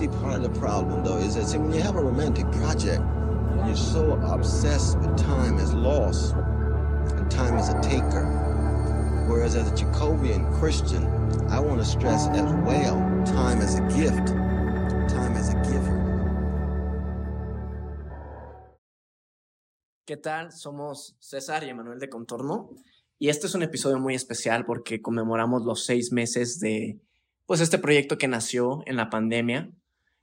See, part of the problem, though, is that see, when you have a romantic project, you're so obsessed with time as loss and time as a taker. Whereas as a Jacobian Christian, I want to stress as well time as a gift, time as a giver. ¿Qué tal? Somos César y Emanuel de Contorno y este es un episodio muy especial porque conmemoramos los seis meses de pues este proyecto que nació en la pandemia.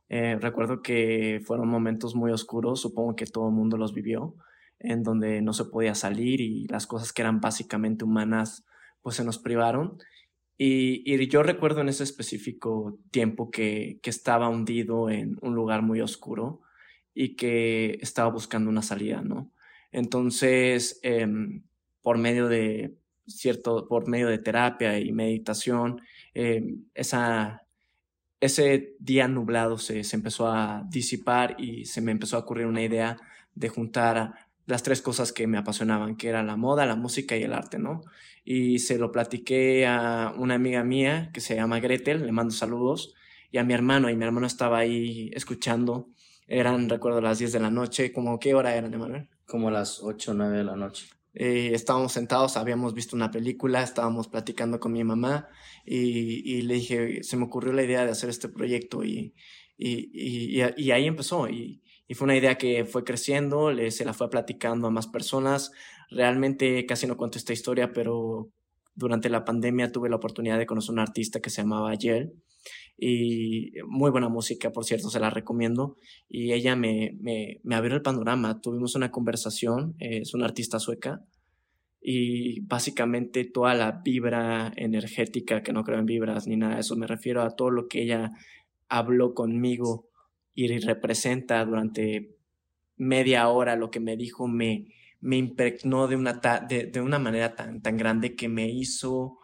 Eh, recuerdo que fueron momentos muy oscuros, supongo que todo el mundo los vivió, en donde no se podía salir y las cosas que eran básicamente humanas pues se nos privaron. Y, yo recuerdo en ese específico tiempo que, estaba hundido en un lugar muy oscuro y que estaba buscando una salida, ¿no? Entonces, em, por medio de cierto, por medio de terapia y meditación, em, esa, ese día nublado se, se, empezó a disipar y se me empezó a ocurrir una idea de juntar las tres cosas que me apasionaban, que era la moda, la música y el arte, ¿no? Y se lo platiqué a una amiga mía que se llama Gretel, le mando saludos, y a mi hermano, y mi hermano estaba ahí escuchando. Eran, recuerdo, las 10 de la noche, como qué hora eran, Emanuel? Como las 8 o 9 de la noche. Eh, estábamos sentados, habíamos visto una película, estábamos platicando con mi mamá y, le dije, se me ocurrió la idea de hacer este proyecto y, y, y ahí empezó. Y, fue una idea que fue creciendo, le, se la fue platicando a más personas. Realmente casi no cuento esta historia, pero durante la pandemia tuve la oportunidad de conocer a un artista que se llamaba Yel y muy buena música, por cierto, se la recomiendo. Y ella me, me, me abrió el panorama, tuvimos una conversación, eh, es una artista sueca, y básicamente toda la vibra energética, que no creo en vibras ni nada de eso, me refiero a todo lo que ella habló conmigo y representa durante media hora, lo que me dijo me, me impregnó de una, de, una manera tan, tan grande que me hizo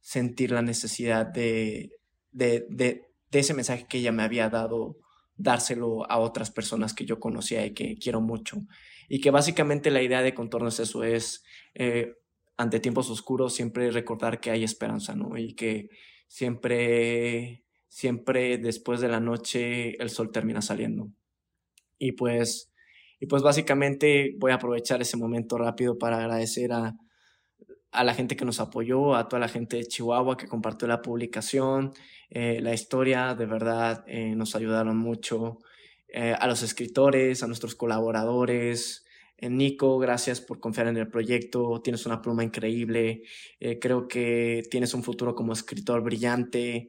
sentir la necesidad de, de, de, ese mensaje que ella me había dado, dárselo a otras personas que yo conocía y que quiero mucho. Y que básicamente la idea de contorno es eso, es eh, ante tiempos oscuros siempre recordar que hay esperanza, ¿no? Y que siempre, siempre después de la noche el sol termina saliendo. Y pues, y pues básicamente voy a aprovechar ese momento rápido para agradecer a, a la gente que nos apoyó, a toda la gente de Chihuahua que compartió la publicación, eh, la historia, de verdad eh, nos ayudaron mucho, eh, a los escritores, a nuestros colaboradores. Nico, gracias por confiar en el proyecto, tienes una pluma increíble, creo que tienes un futuro como escritor brillante.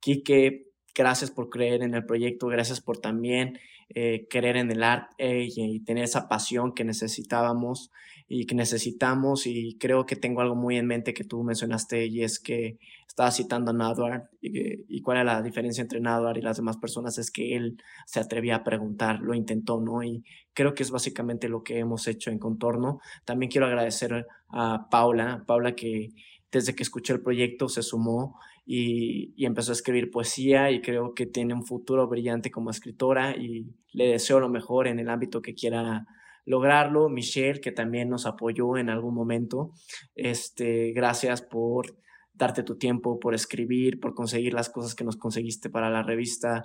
Quique, gracias por creer en el proyecto, gracias por también creer en el arte y tener esa pasión que necesitábamos y que necesitamos y creo que tengo algo muy en mente que tú mencionaste y es que estaba citando a Nadwar y, y, cuál era la diferencia entre Nadwar y las demás personas es que él se atrevía a preguntar, lo intentó, ¿no? Y creo que es básicamente lo que hemos hecho en Contorno. También quiero agradecer a Paula, Paula que desde que escuché el proyecto se sumó y, y, empezó a escribir poesía y creo que tiene un futuro brillante como escritora y le deseo lo mejor en el ámbito que quiera lograrlo. Michelle, que también nos apoyó en algún momento. Este, gracias por darte tu tiempo, por escribir, por conseguir las cosas que nos conseguiste para la revista.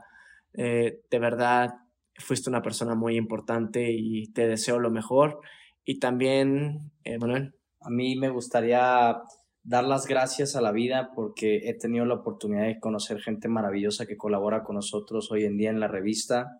Eh, de verdad, fuiste una persona muy importante y te deseo lo mejor. Y también, eh. A mí me gustaría dar las gracias a la vida porque he tenido la oportunidad de conocer gente maravillosa que colabora con nosotros hoy en día en la revista.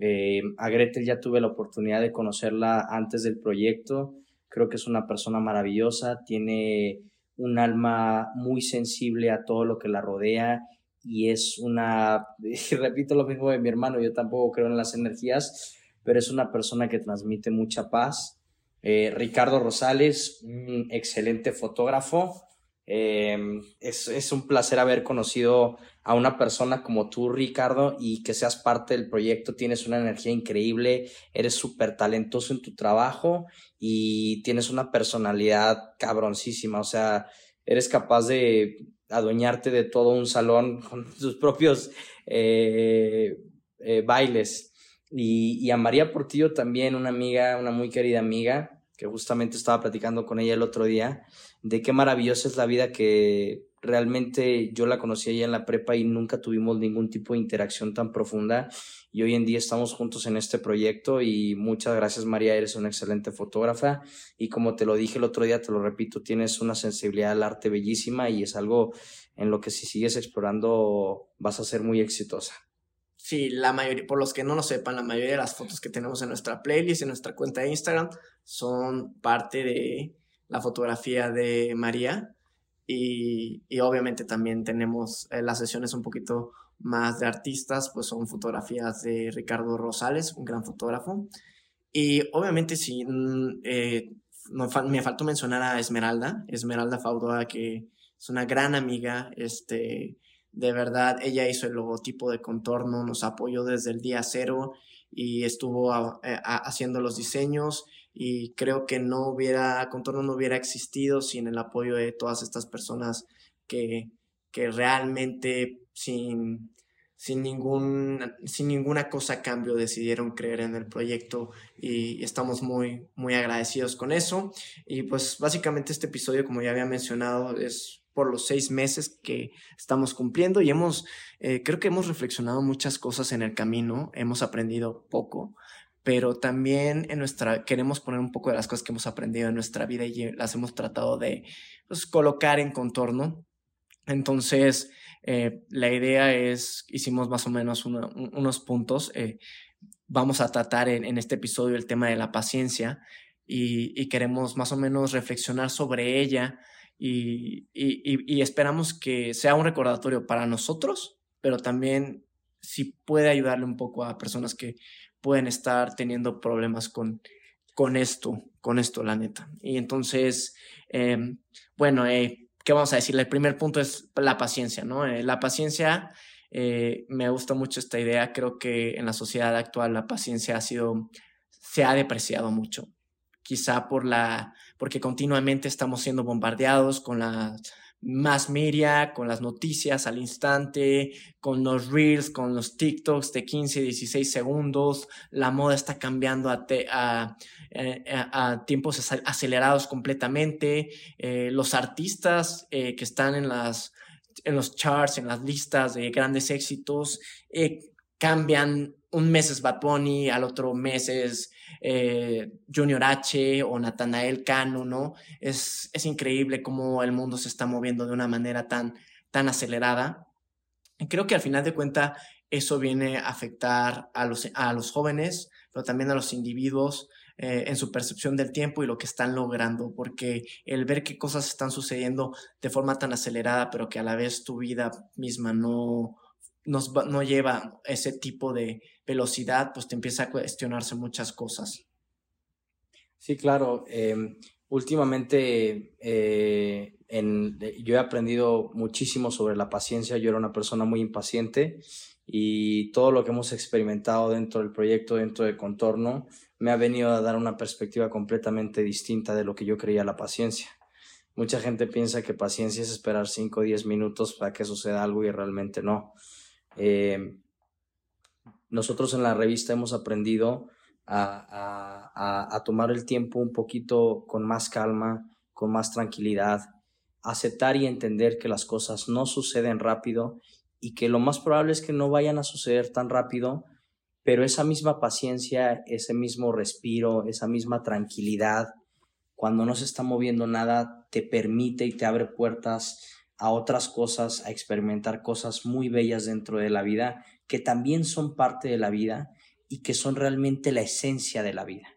Eh, a Gretel ya tuve la oportunidad de conocerla antes del proyecto. Creo que es una persona maravillosa, tiene un alma muy sensible a todo lo que la rodea y es una, y repito lo mismo de mi hermano, yo tampoco creo en las energías, pero es una persona que transmite mucha paz. Eh, Ricardo Rosales, un excelente fotógrafo, Em, es, un placer haber conocido a una persona como tú, Ricardo, y que seas parte del proyecto. Tienes una energía increíble, eres súper talentoso en tu trabajo y tienes una personalidad cabroncísima. O sea, eres capaz de adueñarte de todo un salón con tus propios eh, eh, bailes. Y, a María Portillo también, una amiga, una muy querida amiga, que justamente estaba platicando con ella el otro día, de qué maravillosa es la vida que, Realmente yo la conocí allá en la prepa y nunca tuvimos ningún tipo de interacción tan profunda y hoy en día estamos juntos en este proyecto y muchas gracias María, eres una excelente fotógrafa y como te lo dije el otro día, te lo repito, tienes una sensibilidad al arte bellísima y es algo en lo que si sigues explorando vas a ser muy exitosa. Sí, la mayoría, por los que no lo sepan, la mayoría de las fotos que tenemos en nuestra playlist, en nuestra cuenta de Instagram, son parte de la fotografía de María y, obviamente también tenemos eh, las sesiones un poquito más de artistas, pues son fotografías de Ricardo Rosales, un gran fotógrafo. Y obviamente sí, mm, eh, me faltó mencionar a Esmeralda, Esmeralda Faudoa, que es una gran amiga, este, de verdad, ella hizo el logotipo de contorno, nos apoyó desde el día cero y estuvo eh, haciendo los diseños y creo que no hubiera, Contorno no hubiera existido sin el apoyo de todas estas personas que, que realmente sin, sin, ningún, sin ninguna cosa a cambio decidieron creer en el proyecto y estamos muy, muy agradecidos con eso. Y pues básicamente este episodio, como ya había mencionado, es por los seis meses que estamos cumpliendo y hemos, eh, creo que hemos reflexionado muchas cosas en el camino, hemos aprendido poco, pero también en nuestra, queremos poner un poco de las cosas que hemos aprendido en nuestra vida y las hemos tratado de pues, colocar en contorno. Entonces, eh, la idea es, hicimos más o menos unos puntos. Eh, vamos a tratar en, este episodio el tema de la paciencia y, queremos más o menos reflexionar sobre ella y, esperamos que sea un recordatorio para nosotros, pero también si puede ayudarle un poco a personas que pueden estar teniendo problemas con, con esto, con esto, la neta. Y entonces, em, bueno, eh, ¿qué vamos a decir? El primer punto es la paciencia, ¿no? Eh, la paciencia, eh, me gusta mucho esta idea, creo que en la sociedad actual la paciencia ha sido, se ha depreciado mucho, quizá por la, porque continuamente estamos siendo bombardeados con la más media, con las noticias al instante, con los reels, con los TikToks de 15, 16 segundos. La moda está cambiando a, eh, a, tiempos acelerados completamente. Eh, los artistas eh, que están en, las, en los charts, en las listas de grandes éxitos, cambian. Un mes es Bad al otro mes es eh, Junior H o Nathanael Cano, ¿no? Es, es increíble cómo el mundo se está moviendo de una manera tan, tan acelerada. Y creo que al final de cuentas eso viene a afectar a los, a los jóvenes, pero también a los individuos eh, en su percepción del tiempo y lo que están logrando, porque el ver qué cosas están sucediendo de forma tan acelerada, pero que a la vez tu vida misma no, nos, no lleva ese tipo de velocidad, pues te empieza a cuestionarse muchas cosas. Sí, claro. Em, últimamente eh, en, yo he aprendido muchísimo sobre la paciencia. Yo era una persona muy impaciente y todo lo que hemos experimentado dentro del proyecto, dentro del contorno, me ha venido a dar una perspectiva completamente distinta de lo que yo creía la paciencia. Mucha gente piensa que paciencia es esperar 5 o 10 minutos para que suceda algo y realmente no. Eh, nosotros en la revista hemos aprendido a, tomar el tiempo un poquito con más calma, con más tranquilidad, aceptar y entender que las cosas no suceden rápido y que lo más probable es que no vayan a suceder tan rápido, pero esa misma paciencia, ese mismo respiro, esa misma tranquilidad, cuando no se está moviendo nada, te permite y te abre puertas a otras cosas, a experimentar cosas muy bellas dentro de la vida, que también son parte de la vida y que son realmente la esencia de la vida.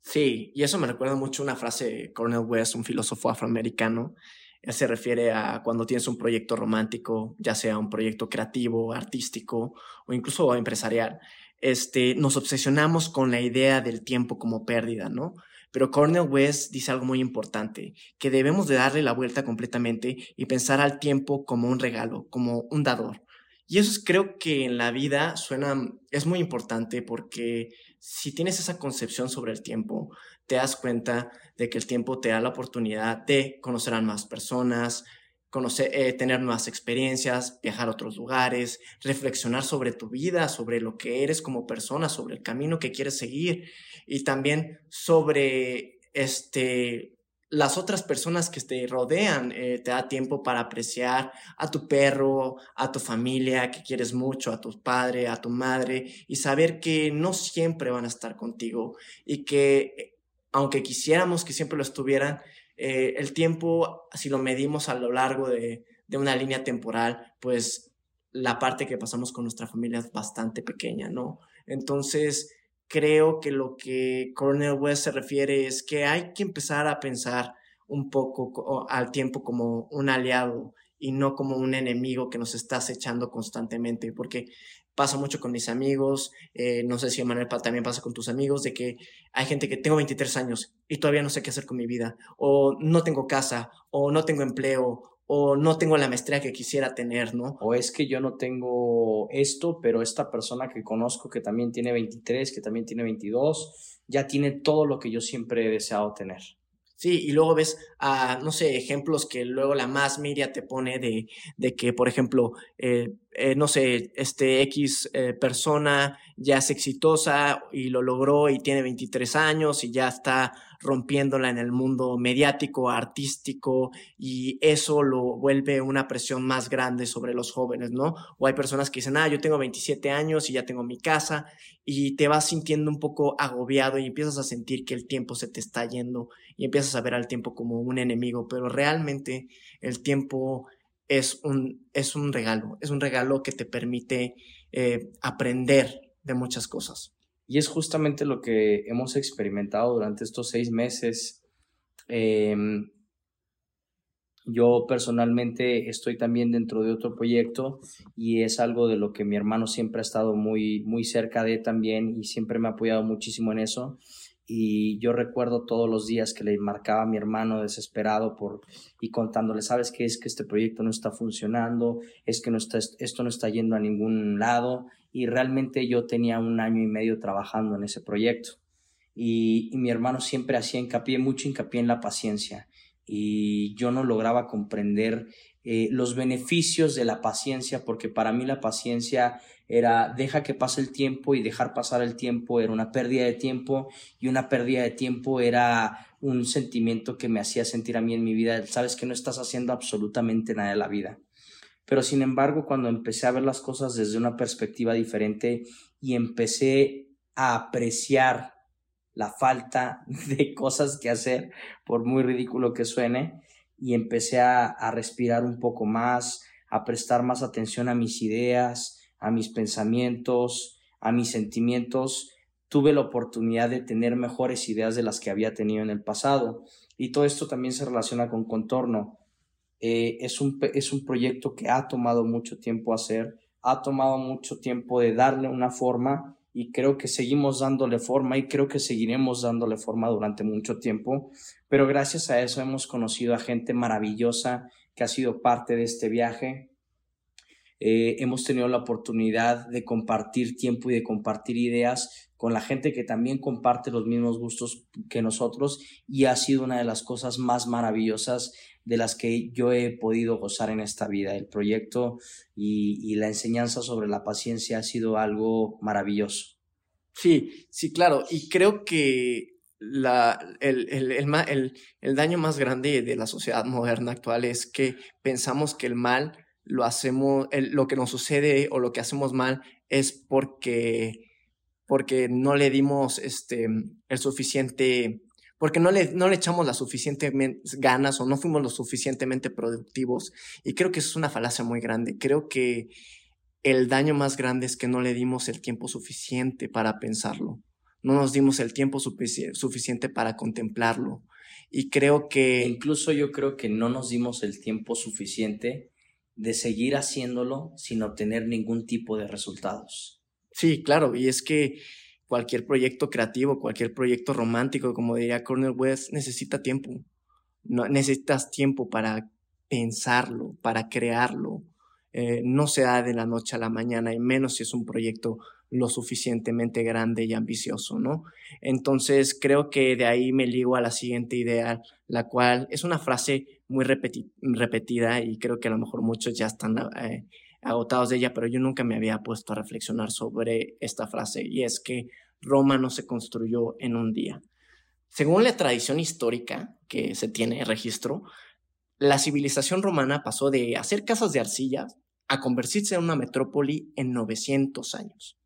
Sí, y eso me recuerda mucho una frase de Cornel West, un filósofo afroamericano. Él se refiere a cuando tienes un proyecto romántico, ya sea un proyecto creativo, artístico o incluso empresarial. Este, nos obsesionamos con la idea del tiempo como pérdida, ¿no? Pero Cornel West dice algo muy importante, que debemos de darle la vuelta completamente y pensar al tiempo como un regalo, como un dador. Y eso creo que en la vida suena, es muy importante porque si tienes esa concepción sobre el tiempo, te das cuenta de que el tiempo te da la oportunidad de conocer a más personas, conocer, eh, tener nuevas experiencias, viajar a otros lugares, reflexionar sobre tu vida, sobre lo que eres como persona, sobre el camino que quieres seguir y también sobre este, las otras personas que te rodean eh, te da tiempo para apreciar a tu perro, a tu familia que quieres mucho, a tu padre, a tu madre y saber que no siempre van a estar contigo y que eh, aunque quisiéramos que siempre lo estuvieran, eh, el tiempo, si lo medimos a lo largo de, de una línea temporal, pues la parte que pasamos con nuestra familia es bastante pequeña, ¿no? Entonces, creo que lo que Cornel West se refiere es que hay que empezar a pensar un poco al tiempo como un aliado y no como un enemigo que nos está acechando constantemente, porque pasa mucho con mis amigos, eh, no sé si Manuel también pasa con tus amigos, de que hay gente que tengo 23 años y todavía no sé qué hacer con mi vida, o no tengo casa, o no tengo empleo, o no tengo la maestría que quisiera tener, ¿no? O es que yo no tengo esto, pero esta persona que conozco que también tiene 23, que también tiene 22, ya tiene todo lo que yo siempre he deseado tener. Sí, y luego ves, a, no sé, ejemplos que luego la más media te pone de, de que, por ejemplo, eh, eh, no sé, este X eh, persona ya es exitosa y lo logró y tiene 23 años y ya está rompiéndola en el mundo mediático, artístico, y eso lo vuelve una presión más grande sobre los jóvenes, ¿no? O hay personas que dicen, ah, yo tengo 27 años y ya tengo mi casa, y te vas sintiendo un poco agobiado y empiezas a sentir que el tiempo se te está yendo y empiezas a ver al tiempo como un enemigo, pero realmente el tiempo es un, es un regalo, es un regalo que te permite eh, aprender de muchas cosas. Y es justamente lo que hemos experimentado durante estos seis meses. Em, yo personalmente estoy también dentro de otro proyecto y es algo de lo que mi hermano siempre ha estado muy, muy cerca de también y siempre me ha apoyado muchísimo en eso y yo recuerdo todos los días que le marcaba a mi hermano desesperado por y contándole, ¿sabes qué? Es que este proyecto no está funcionando, es que no está, esto no está yendo a ningún lado y realmente yo tenía un año y medio trabajando en ese proyecto y, mi hermano siempre hacía hincapié, mucho hincapié en la paciencia y yo no lograba comprender eh, los beneficios de la paciencia, porque para mí la paciencia era deja que pase el tiempo y dejar pasar el tiempo era una pérdida de tiempo y una pérdida de tiempo era un sentimiento que me hacía sentir a mí en mi vida, sabes que no estás haciendo absolutamente nada de la vida. Pero sin embargo, cuando empecé a ver las cosas desde una perspectiva diferente y empecé a apreciar la falta de cosas que hacer, por muy ridículo que suene, y empecé a, respirar un poco más, a prestar más atención a mis ideas, a mis pensamientos, a mis sentimientos, tuve la oportunidad de tener mejores ideas de las que había tenido en el pasado. Y todo esto también se relaciona con contorno. Eh, es, un, es un proyecto que ha tomado mucho tiempo hacer, ha tomado mucho tiempo de darle una forma y creo que seguimos dándole forma y creo que seguiremos dándole forma durante mucho tiempo, pero gracias a eso hemos conocido a gente maravillosa que ha sido parte de este viaje. Eh, hemos tenido la oportunidad de compartir tiempo y de compartir ideas con la gente que también comparte los mismos gustos que nosotros y ha sido una de las cosas más maravillosas de las que yo he podido gozar en esta vida. El proyecto y, la enseñanza sobre la paciencia ha sido algo maravilloso. Sí, sí, claro. Y creo que el, el, el, el, daño más grande de la sociedad moderna actual es que pensamos que el mal lo hacemos, lo que nos sucede o lo que hacemos mal es porque, porque no le dimos este, el suficiente porque no le, no le echamos las suficientes ganas o no fuimos lo suficientemente productivos. Y creo que eso es una falacia muy grande. Creo que el daño más grande es que no le dimos el tiempo suficiente para pensarlo. No nos dimos el tiempo suficiente para contemplarlo. Y creo que... Incluso yo creo que no nos dimos el tiempo suficiente de seguir haciéndolo sin obtener ningún tipo de resultados. Sí, claro, y es que cualquier proyecto creativo, cualquier proyecto romántico, como diría Cornel West, necesita tiempo. No, necesitas tiempo para pensarlo, para crearlo. Eh, no se da de la noche a la mañana, y menos si es un proyecto lo suficientemente grande y ambicioso, ¿no? Entonces creo que de ahí me ligo a la siguiente idea, la cual es una frase muy repetida y creo que a lo mejor muchos ya están eh, agotados de ella, pero yo nunca me había puesto a reflexionar sobre esta frase y es que Roma no se construyó en un día. Según la tradición histórica que se tiene registro, la civilización romana pasó de hacer casas de arcilla a convertirse en una metrópoli en 900 años.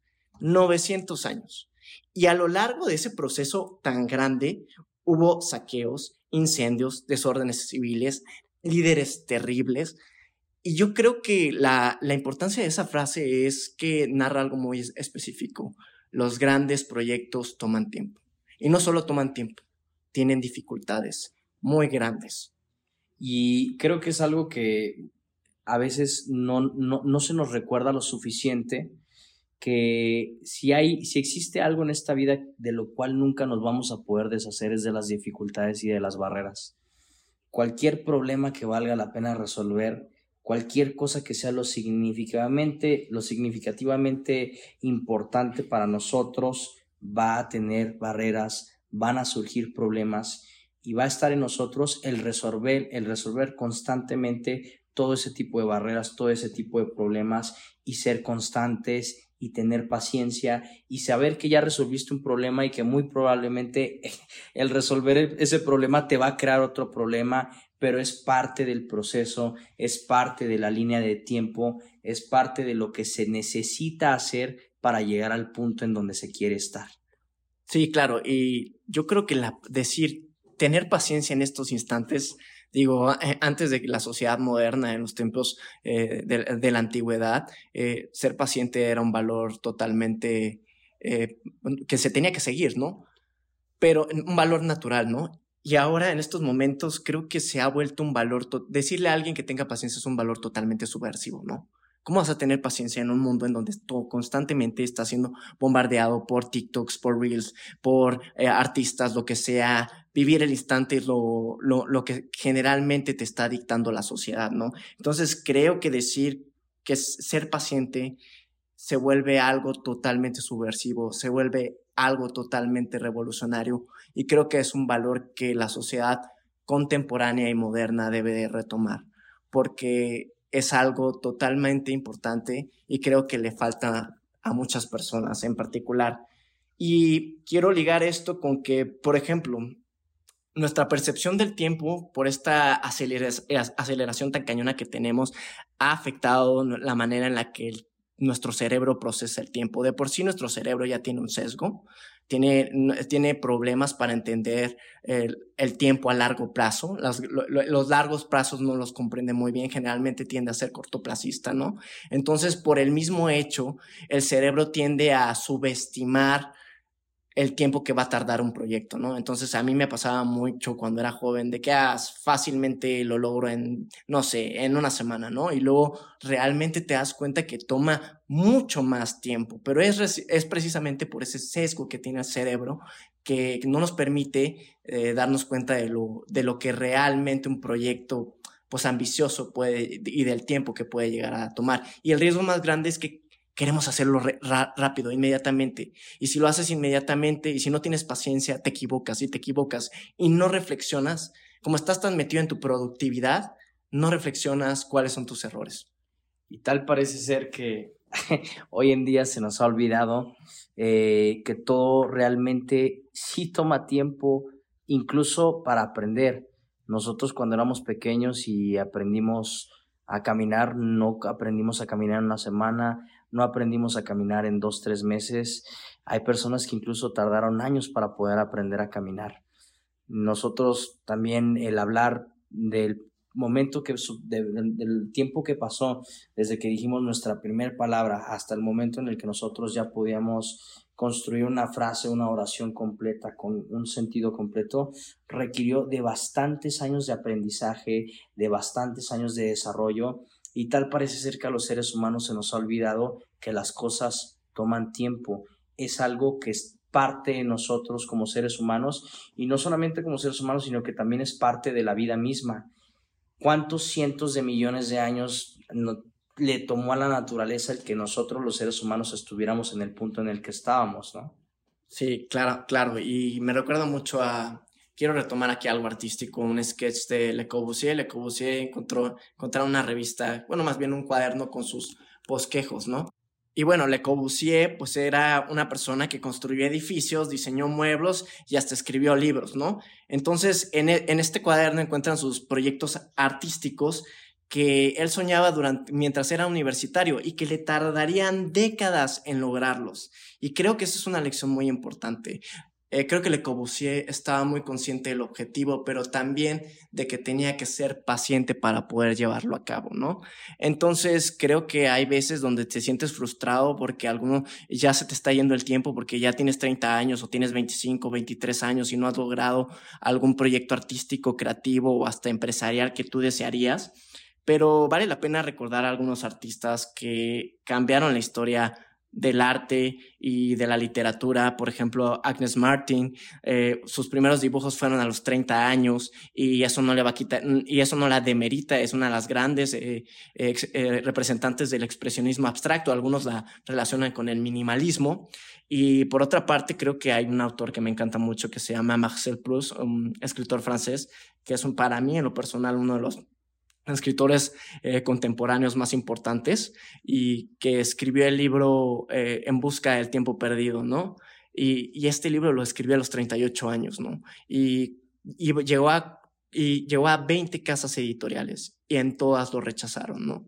900 años. Y a lo largo de ese proceso tan grande hubo saqueos, incendios, desórdenes civiles, líderes terribles. Y yo creo que la, la importancia de esa frase es que narra algo muy específico. Los grandes proyectos toman tiempo. Y no solo toman tiempo, tienen dificultades muy grandes. Y creo que es algo que a veces no, no, no se nos recuerda lo suficiente que si hay, si existe algo en esta vida de lo cual nunca nos vamos a poder deshacer es de las dificultades y de las barreras. Cualquier problema que valga la pena resolver, cualquier cosa que sea lo significativamente, lo significativamente importante para nosotros, va a tener barreras, van a surgir problemas y va a estar en nosotros el resolver, el resolver constantemente todo ese tipo de barreras, todo ese tipo de problemas y ser constantes y tener paciencia y saber que ya resolviste un problema y que muy probablemente el resolver ese problema te va a crear otro problema, pero es parte del proceso, es parte de la línea de tiempo, es parte de lo que se necesita hacer para llegar al punto en donde se quiere estar. Sí, claro, y yo creo que la, decir, tener paciencia en estos instantes Digo, eh, antes de la sociedad moderna, en los tiempos eh, de, la antigüedad, eh, ser paciente era un valor totalmente que se tenía que seguir, ¿no? Pero un valor natural, ¿no? Y ahora en estos momentos creo que se ha vuelto un valor, decirle a alguien que tenga paciencia es un valor totalmente subversivo, ¿no? ¿Cómo vas a tener paciencia en un mundo en donde todo constantemente está siendo bombardeado por TikToks, por Reels, por eh, artistas, lo que sea? Vivir el instante es lo, lo, lo que generalmente te está dictando la sociedad, ¿no? Entonces creo que decir que ser paciente se vuelve algo totalmente subversivo, se vuelve algo totalmente revolucionario y creo que es un valor que la sociedad contemporánea y moderna debe de retomar, porque es algo totalmente importante y creo que le falta a muchas personas en particular. Y quiero ligar esto con que, por ejemplo, nuestra percepción del tiempo por esta aceleración tan cañona que tenemos ha afectado la manera en la que nuestro cerebro procesa el tiempo. De por sí nuestro cerebro ya tiene un sesgo tiene, tiene problemas para entender el, tiempo a largo plazo. los largos plazos no los comprende muy bien, generalmente tiende a ser cortoplacista, ¿no? Entonces, por el mismo hecho, el cerebro tiende a subestimar el tiempo que va a tardar un proyecto, ¿no? Entonces a mí me pasaba mucho cuando era joven de que ah, fácilmente lo logro en, no sé, en una semana, ¿no? Y luego realmente te das cuenta que toma mucho más tiempo, pero es, es precisamente por ese sesgo que tiene el cerebro que no nos permite eh, darnos cuenta de lo, de lo que realmente un proyecto pues ambicioso puede y del tiempo que puede llegar a tomar. Y el riesgo más grande es que queremos hacerlo rápido, inmediatamente. Y si lo haces inmediatamente y si no tienes paciencia, te equivocas y te equivocas y no reflexionas, como estás tan metido en tu productividad, no reflexionas cuáles son tus errores. Y tal parece ser que hoy en día se nos ha olvidado eh, que todo realmente sí toma tiempo, incluso para aprender. Nosotros cuando éramos pequeños y aprendimos a caminar, no aprendimos a caminar en una semana, no aprendimos a caminar en dos, tres meses. Hay personas que incluso tardaron años para poder aprender a caminar. Nosotros también el hablar del momento que, del tiempo que pasó desde que dijimos nuestra primera palabra hasta el momento en el que nosotros ya podíamos construir una frase, una oración completa con un sentido completo, requirió de bastantes años de aprendizaje, de bastantes años de desarrollo y tal parece ser que a los seres humanos se nos ha olvidado que las cosas toman tiempo. Es algo que es parte de nosotros como seres humanos y no solamente como seres humanos, sino que también es parte de la vida misma. ¿Cuántos cientos de millones de años le tomó a la naturaleza el que nosotros los seres humanos estuviéramos en el punto en el que estábamos, no? Sí, claro, claro. Y me recuerda mucho a, quiero retomar aquí algo artístico, un sketch de Le Corbusier. Le Corbusier encontró, encontró una revista, bueno, más bien un cuaderno con sus bosquejos, ¿no? Y bueno, Le Corbusier pues era una persona que construyó edificios, diseñó muebles y hasta escribió libros, ¿no? Entonces, en, e, en este cuaderno encuentran sus proyectos artísticos que él soñaba durante, mientras era universitario y que le tardarían décadas en lograrlos. Y creo que esa es una lección muy importante. Eh, creo que Le Corbusier estaba muy consciente del objetivo, pero también de que tenía que ser paciente para poder llevarlo a cabo, ¿no? Entonces, creo que hay veces donde te sientes frustrado porque alguno ya se te está yendo el tiempo porque ya tienes 30 años o tienes 25, 23 años y no has logrado algún proyecto artístico, creativo o hasta empresarial que tú desearías pero vale la pena recordar a algunos artistas que cambiaron la historia del arte y de la literatura. Por ejemplo, Agnes Martin, eh, sus primeros dibujos fueron a los 30 años y eso no le va a quitar, y eso no la demerita, es una de las grandes eh, eh, representantes del expresionismo abstracto. Algunos la relacionan con el minimalismo. Y por otra parte, creo que hay un autor que me encanta mucho que se llama Marcel Proust, un escritor francés, que es un, para mí en lo personal uno de los escritores eh, contemporáneos más importantes y que escribió el libro eh, En busca del tiempo perdido, ¿no? Y, este libro lo escribió a los 38 años, ¿no? Y, llegó, a, y llegó a 20 casas editoriales y en todas lo rechazaron, ¿no?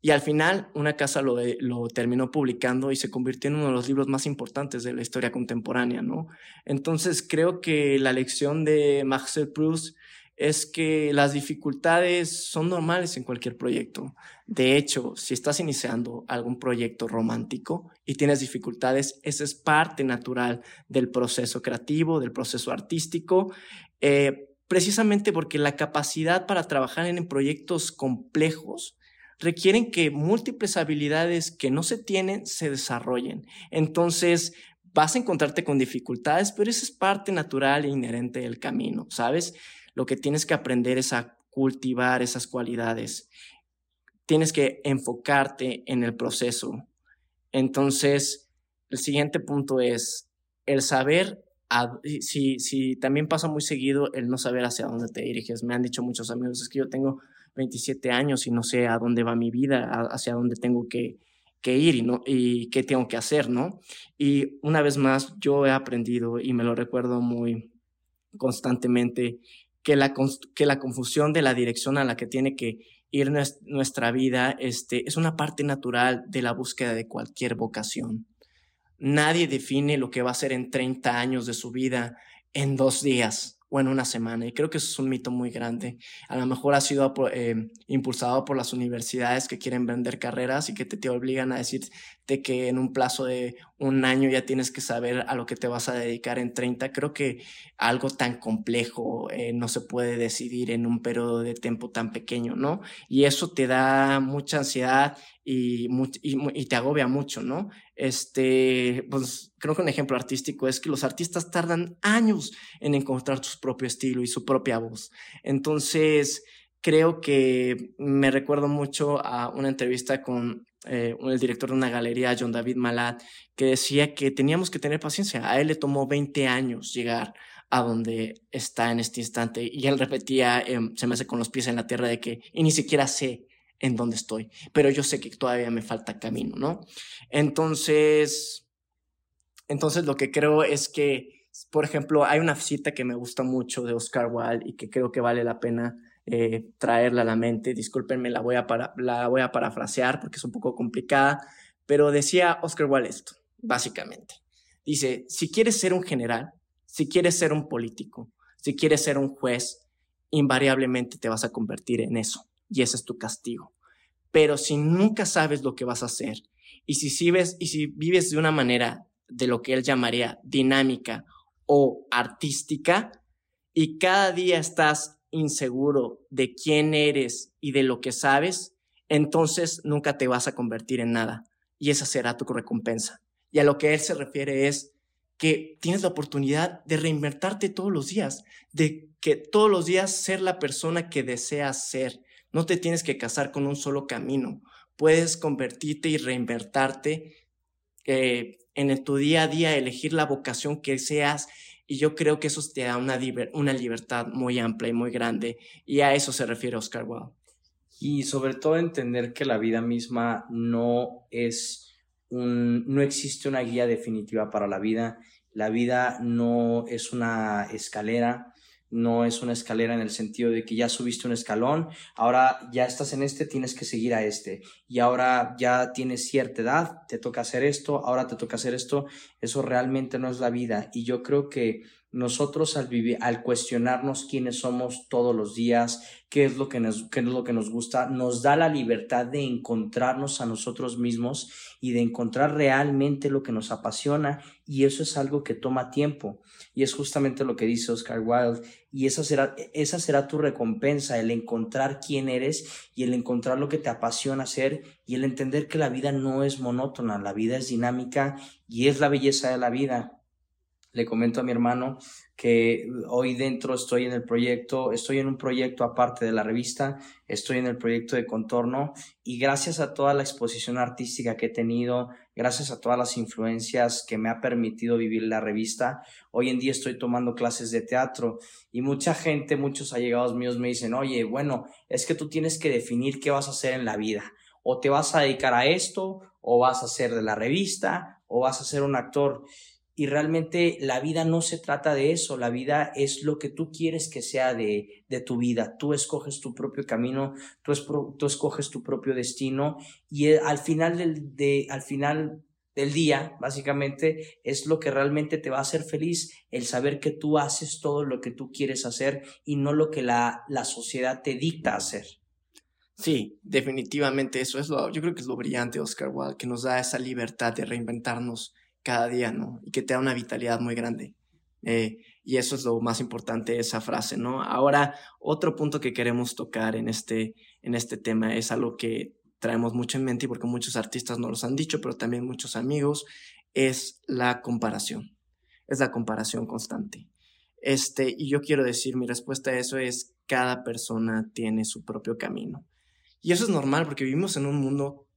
Y al final una casa lo, lo terminó publicando y se convirtió en uno de los libros más importantes de la historia contemporánea, ¿no? Entonces creo que la lección de Marcel Proust es que las dificultades son normales en cualquier proyecto. De hecho, si estás iniciando algún proyecto romántico y tienes dificultades, esa es parte natural del proceso creativo, del proceso artístico, eh, precisamente porque la capacidad para trabajar en proyectos complejos requieren que múltiples habilidades que no se tienen se desarrollen. Entonces, vas a encontrarte con dificultades, pero esa es parte natural e inherente del camino, ¿sabes? Lo que tienes que aprender es a cultivar esas cualidades. Tienes que enfocarte en el proceso. Entonces, el siguiente punto es el saber, si, si también pasa muy seguido el no saber hacia dónde te diriges. Me han dicho muchos amigos, es que yo tengo 27 años y no sé a dónde va mi vida, hacia dónde tengo que, ir y, no, y qué tengo que hacer, ¿no? Y una vez más, yo he aprendido y me lo recuerdo muy constantemente que la, que la confusión de la dirección a la que tiene que ir nuestra vida este, es una parte natural de la búsqueda de cualquier vocación. Nadie define lo que va a hacer en 30 años de su vida en dos días o en una semana. Y creo que eso es un mito muy grande. A lo mejor ha sido eh, impulsado por las universidades que quieren vender carreras y que te, te obligan a decirte que en un plazo de un año ya tienes que saber a lo que te vas a dedicar en 30. Creo que algo tan complejo eh, no se puede decidir en un periodo de tiempo tan pequeño, ¿no? Y eso te da mucha ansiedad y, y, te agobia mucho, ¿no? Este, pues creo que un ejemplo artístico es que los artistas tardan años en encontrar su propio estilo y su propia voz. Entonces, creo que me recuerdo mucho a una entrevista con eh, el director de una galería, John David Malat, que decía que teníamos que tener paciencia. A él le tomó 20 años llegar a donde está en este instante. Y él repetía, em, se me hace con los pies en la tierra, de que, y ni siquiera sé en dónde estoy, pero yo sé que todavía me falta camino, ¿no? Entonces, entonces lo que creo es que, por ejemplo, hay una cita que me gusta mucho de Oscar Wilde y que creo que vale la pena eh, traerla a la mente. Discúlpenme, la voy, a la voy a parafrasear porque es un poco complicada, pero decía Oscar Wilde esto, básicamente. Dice, si quieres ser un general, si quieres ser un político, si quieres ser un juez, invariablemente te vas a convertir en eso y ese es tu castigo. Pero si nunca sabes lo que vas a hacer y si, vives, y si vives de una manera de lo que él llamaría dinámica o artística y cada día estás inseguro de quién eres y de lo que sabes, entonces nunca te vas a convertir en nada y esa será tu recompensa. Y a lo que él se refiere es que tienes la oportunidad de reinvertarte todos los días, de que todos los días ser la persona que deseas ser no te tienes que casar con un solo camino. Puedes convertirte y reinvertarte eh, en tu día a día, elegir la vocación que seas. Y yo creo que eso te da una, una libertad muy amplia y muy grande. Y a eso se refiere Oscar Wilde. Y sobre todo entender que la vida misma no es un, no existe una guía definitiva para la vida. La vida no es una escalera, no es una escalera en el sentido de que ya subiste un escalón, ahora ya estás en este, tienes que seguir a este. Y ahora ya tienes cierta edad, te toca hacer esto, ahora te toca hacer esto. Eso realmente no es la vida. Y yo creo que nosotros al, vivir, al cuestionarnos quiénes somos todos los días, qué es, lo que nos, qué es lo que nos gusta, nos da la libertad de encontrarnos a nosotros mismos y de encontrar realmente lo que nos apasiona y eso es algo que toma tiempo. Y es justamente lo que dice Oscar Wilde y esa será, esa será tu recompensa, el encontrar quién eres y el encontrar lo que te apasiona hacer y el entender que la vida no es monótona, la vida es dinámica y es la belleza de la vida le comento a mi hermano que hoy dentro estoy en el proyecto, estoy en un proyecto aparte de la revista, estoy en el proyecto de contorno y gracias a toda la exposición artística que he tenido, gracias a todas las influencias que me ha permitido vivir la revista, hoy en día estoy tomando clases de teatro y mucha gente, muchos allegados míos me dicen, oye, bueno, es que tú tienes que definir qué vas a hacer en la vida. O te vas a dedicar a esto, o vas a ser de la revista, o vas a ser un actor. Y realmente la vida no se trata de eso, la vida es lo que tú quieres que sea de, de tu vida. Tú escoges tu propio camino, tú, tú escoges tu propio destino y eh, al final del, de, al final del día, básicamente, es lo que realmente te va a hacer feliz, el saber que tú haces todo lo que tú quieres hacer y no lo que la, la sociedad te dicta hacer. Sí, definitivamente eso es lo, yo creo que es lo brillante, Oscar Wilde, que nos da esa libertad de reinventarnos cada día, ¿no? Y que te da una vitalidad muy grande. Eh, y eso es lo más importante esa frase, ¿no? Ahora, otro punto que queremos tocar en este, en este tema es algo que traemos mucho en mente y porque muchos artistas nos lo han dicho, pero también muchos amigos, es la comparación. Es la comparación constante. Este, y yo quiero decir, mi respuesta a eso es, cada persona tiene su propio camino. Y eso es normal porque vivimos en un mundo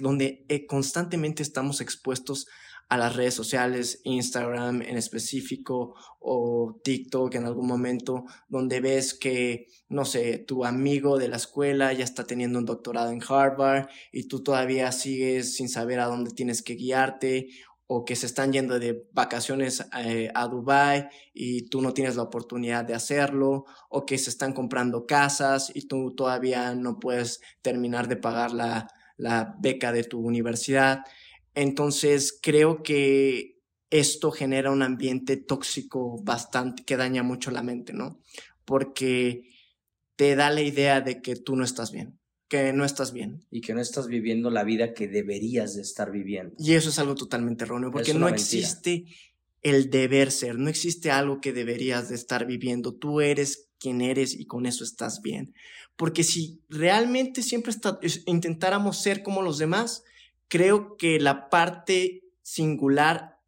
donde eh, constantemente estamos expuestos a las redes sociales, Instagram en específico o TikTok en algún momento, donde ves que, no sé, tu amigo de la escuela ya está teniendo un doctorado en Harvard y tú todavía sigues sin saber a dónde tienes que guiarte o que se están yendo de vacaciones eh, a Dubai y tú no tienes la oportunidad de hacerlo, o que se están comprando casas y tú todavía no puedes terminar de pagar la, la beca de tu universidad. Entonces, creo que esto genera un ambiente tóxico bastante que daña mucho la mente, ¿no? Porque te da la idea de que tú no estás bien, que no estás bien. Y que no estás viviendo la vida que deberías de estar viviendo. Y eso es algo totalmente erróneo, porque no existe el deber ser, no existe algo que deberías de estar viviendo. Tú eres quien eres y con eso estás bien. Porque si realmente siempre intentáramos ser como los demás, creo que la parte singular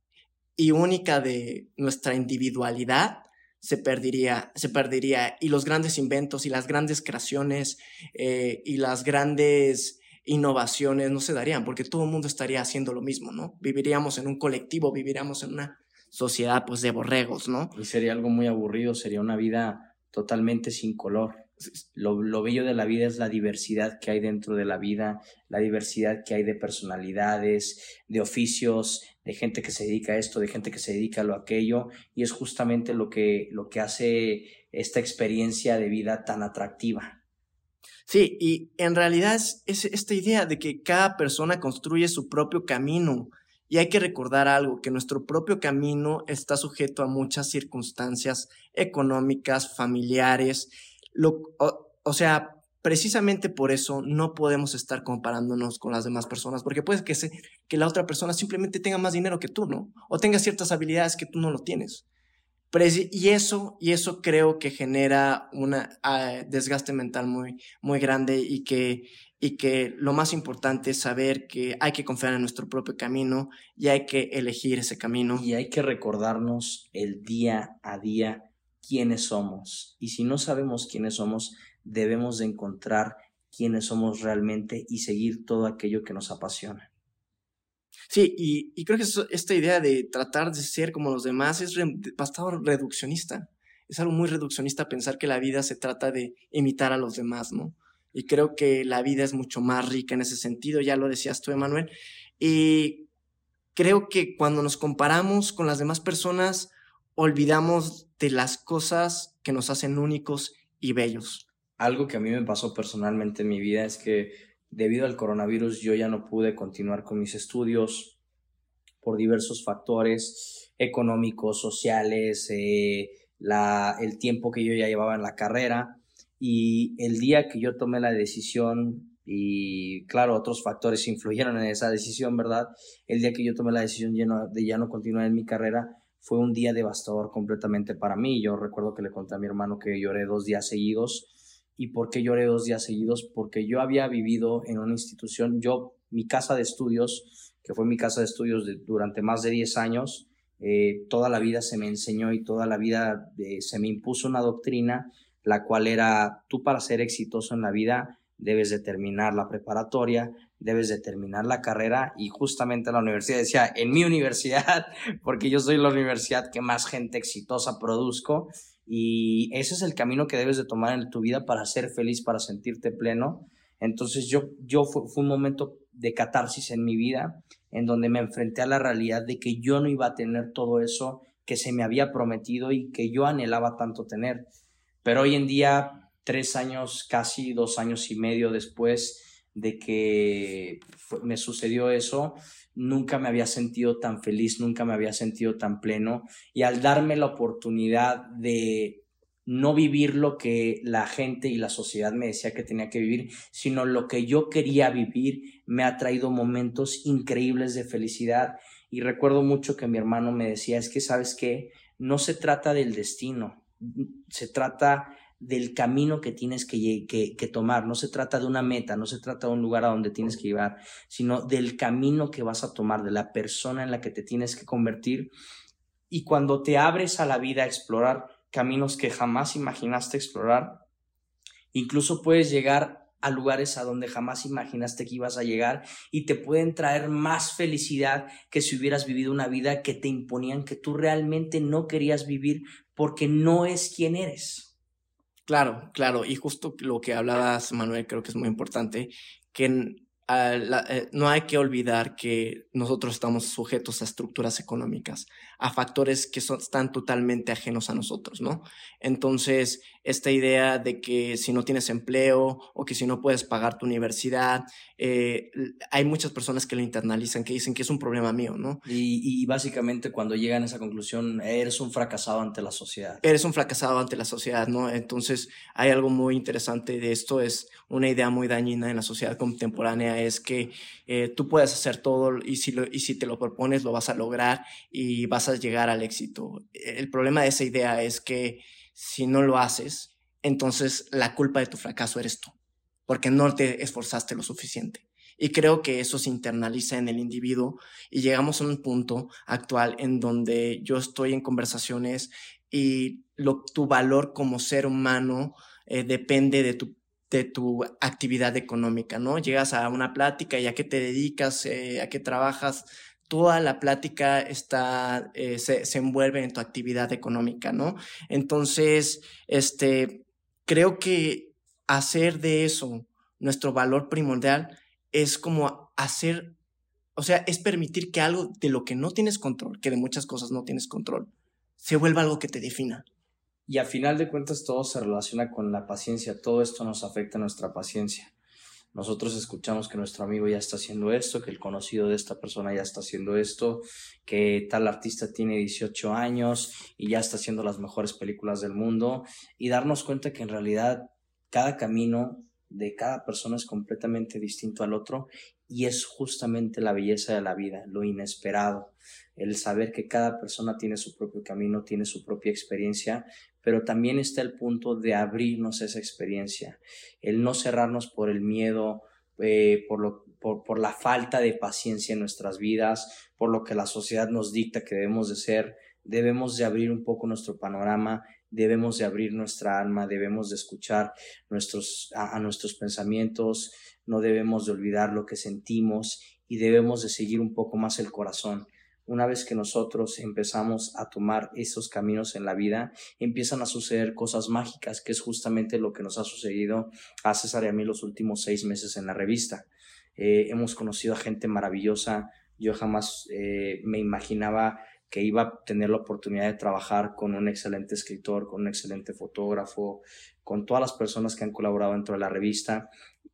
y única de nuestra individualidad se perdería, se perdería y los grandes inventos y las grandes creaciones eh, y las grandes innovaciones no se darían porque todo el mundo estaría haciendo lo mismo, ¿no? Viviríamos en un colectivo, viviríamos en una sociedad pues de borregos, ¿no? Y sería algo muy aburrido, sería una vida totalmente sin color. Lo, bello de la vida es la diversidad que hay dentro de la vida, la diversidad que hay de personalidades, de oficios, de gente que se dedica a esto, de gente que se dedica a lo aquello, y es justamente lo que, lo que hace esta experiencia de vida tan atractiva. Sí, y en realidad es, es esta idea de que cada persona construye su propio camino. Y hay que recordar algo, que nuestro propio camino está sujeto a muchas circunstancias económicas, familiares, o, sea, precisamente por eso no podemos estar comparándonos con las demás personas, porque puede que, que la otra persona simplemente tenga más dinero que tú, ¿no? O tenga ciertas habilidades que tú no lo tienes. y eso, y eso creo que genera un ah, desgaste mental muy, muy grande y que, y que lo más importante es saber que hay que confiar en nuestro propio camino y hay que elegir ese camino. Y hay que recordarnos el día a día quiénes somos. Y si no sabemos quiénes somos, debemos de encontrar quiénes somos realmente y seguir todo aquello que nos apasiona. Sí, y, creo que esta idea de tratar de ser como los demás es bastante reduccionista. Es algo muy reduccionista pensar que la vida se trata de imitar a los demás, ¿no? Y creo que la vida es mucho más rica en ese sentido, ya lo decías tú, Emanuel. Y creo que cuando nos comparamos con las demás personas, olvidamos de las cosas que nos hacen únicos y bellos. Algo que a mí me pasó personalmente en mi vida es que debido al coronavirus yo ya no pude continuar con mis estudios por diversos factores económicos, sociales, eh, el tiempo que yo ya llevaba en la carrera y el día que yo tomé la decisión y claro, otros factores influyeron en esa decisión, ¿verdad? El día que yo tomé la decisión de ya no continuar en mi carrera fue un día devastador completamente para mí. Yo recuerdo que le conté a mi hermano que lloré dos días seguidos. ¿Y por qué lloré dos días seguidos? Porque yo había vivido en una institución, yo, mi casa de estudios, que fue mi casa de estudios durante más de 10 años, eh, toda la vida se me enseñó y toda la vida eh, se me impuso una doctrina, la cual era, tú para ser exitoso en la vida debes de terminar la preparatoria, debes de terminar la carrera y justamente la universidad decía, en mi universidad, porque yo soy la universidad que más gente exitosa produzco y ese es el camino que debes de tomar en tu vida para ser feliz, para sentirte pleno. Entonces yo, yo fue, fue un momento de catarsis en mi vida en donde me enfrenté a la realidad de que yo no iba a tener todo eso que se me había prometido y que yo anhelaba tanto tener. Pero hoy en día tres años, casi dos años y medio después de que me sucedió eso, nunca me había sentido tan feliz, nunca me había sentido tan pleno y al darme la oportunidad de no vivir lo que la gente y la sociedad me decía que tenía que vivir, sino lo que yo quería vivir, me ha traído momentos increíbles de felicidad. Y recuerdo mucho que mi hermano me decía, es que sabes qué, no se trata del destino, se trata del camino que tienes que, que, tomar. No se trata de una meta, no se trata de un lugar a donde tienes que llevar, sino del camino que vas a tomar, de la persona en la que te tienes que convertir. Y cuando te abres a la vida a explorar caminos que jamás imaginaste explorar, incluso puedes llegar a lugares a donde jamás imaginaste que ibas a llegar y te pueden traer más felicidad que si hubieras vivido una vida que te imponían que tú realmente no querías vivir porque no es quien eres. Claro, claro, y justo lo que hablabas, Manuel, creo que es muy importante, que eh, no hay que olvidar que nosotros estamos sujetos a estructuras económicas, a factores que son, están totalmente ajenos a nosotros, ¿no? Entonces, esta idea de que si no tienes empleo o que si no puedes pagar tu universidad, eh, hay muchas personas que lo internalizan, que dicen que es un problema mío, ¿no? Y, y, básicamente cuando llegan a esa conclusión, eres un fracasado ante la sociedad. Eres un fracasado ante la sociedad, ¿no? Entonces, hay algo muy interesante de esto, es una idea muy dañina en la sociedad contemporánea, es que eh, tú puedes hacer todo y si, lo, y si te lo propones, lo vas a lograr y vas a llegar al éxito. El problema de esa idea es que si no lo haces, entonces la culpa de tu fracaso eres tú, porque no te esforzaste lo suficiente. Y creo que eso se internaliza en el individuo y llegamos a un punto actual en donde yo estoy en conversaciones y tu valor como ser humano eh, depende de tu, de tu actividad económica, ¿no? Llegas a una plática y a qué te dedicas, eh, a qué trabajas, toda la plática está, eh, se, se, envuelve en tu actividad económica, ¿no? Entonces, este, creo que hacer de eso nuestro valor primordial es como hacer, o sea, es permitir que algo de lo que no tienes control, que de muchas cosas no tienes control, se vuelva algo que te defina. Y a final de cuentas todo se relaciona con la paciencia, todo esto nos afecta a nuestra paciencia. Nosotros escuchamos que nuestro amigo ya está haciendo esto, que el conocido de esta persona ya está haciendo esto, que tal artista tiene 18 años y ya está haciendo las mejores películas del mundo y darnos cuenta que en realidad cada camino de cada persona es completamente distinto al otro y es justamente la belleza de la vida, lo inesperado, el saber que cada persona tiene su propio camino, tiene su propia experiencia, pero también está el punto de abrirnos esa experiencia, el no cerrarnos por el miedo, eh, por, lo, por, por la falta de paciencia en nuestras vidas, por lo que la sociedad nos dicta que debemos de ser, debemos de abrir un poco nuestro panorama, debemos de abrir nuestra alma, debemos de escuchar nuestros, a, a nuestros pensamientos, no debemos de olvidar lo que sentimos y debemos de seguir un poco más el corazón una vez que nosotros empezamos a tomar esos caminos en la vida, empiezan a suceder cosas mágicas, que es justamente lo que nos ha sucedido a César y a mí los últimos seis meses en la revista. Eh, hemos conocido a gente maravillosa. Yo jamás eh, me imaginaba que iba a tener la oportunidad de trabajar con un excelente escritor, con un excelente fotógrafo, con todas las personas que han colaborado dentro de la revista.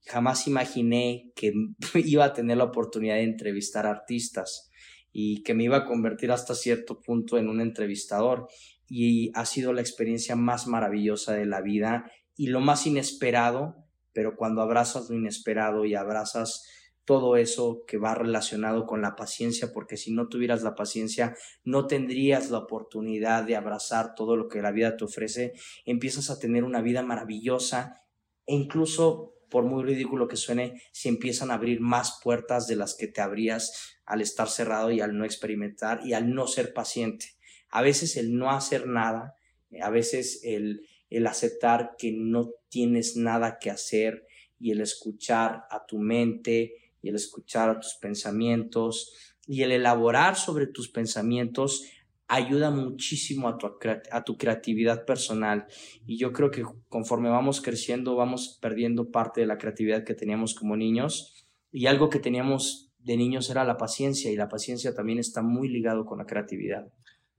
Jamás imaginé que iba a tener la oportunidad de entrevistar artistas y que me iba a convertir hasta cierto punto en un entrevistador. Y ha sido la experiencia más maravillosa de la vida y lo más inesperado, pero cuando abrazas lo inesperado y abrazas todo eso que va relacionado con la paciencia, porque si no tuvieras la paciencia, no tendrías la oportunidad de abrazar todo lo que la vida te ofrece, empiezas a tener una vida maravillosa e incluso, por muy ridículo que suene, se empiezan a abrir más puertas de las que te abrías al estar cerrado y al no experimentar y al no ser paciente. A veces el no hacer nada, a veces el, el aceptar que no tienes nada que hacer y el escuchar a tu mente, y el escuchar a tus pensamientos y el elaborar sobre tus pensamientos ayuda muchísimo a tu, a tu creatividad personal. Y yo creo que conforme vamos creciendo, vamos perdiendo parte de la creatividad que teníamos como niños. Y algo que teníamos de niños era la paciencia, y la paciencia también está muy ligado con la creatividad.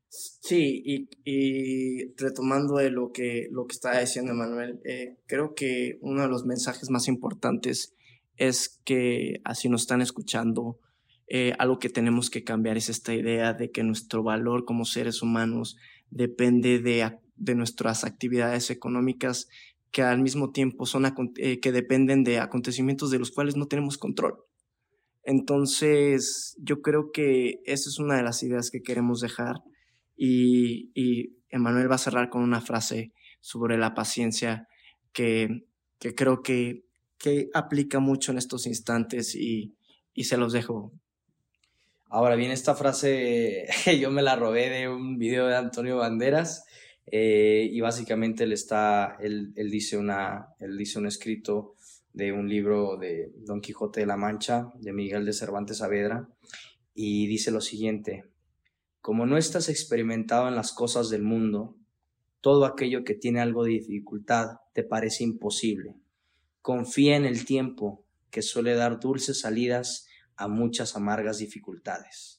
Sí, y, retomando de lo que, lo que estaba diciendo Emanuel, eh, creo que uno de los mensajes más importantes es que así nos están escuchando, eh, algo que tenemos que cambiar es esta idea de que nuestro valor como seres humanos depende de, de nuestras actividades económicas que al mismo tiempo son eh, que dependen de acontecimientos de los cuales no tenemos control. Entonces, yo creo que esa es una de las ideas que queremos dejar y, y Emanuel va a cerrar con una frase sobre la paciencia que, que creo que que aplica mucho en estos instantes y, se los dejo. Ahora bien, esta frase yo me la robé de un video de Antonio Banderas eh, y básicamente él, está, él, dice una, él dice un escrito de un libro de Don Quijote de la Mancha de Miguel de Cervantes Saavedra y dice lo siguiente, como no estás experimentado en las cosas del mundo, todo aquello que tiene algo de dificultad te parece imposible. Confía en el tiempo que suele dar dulces salidas a muchas amargas dificultades.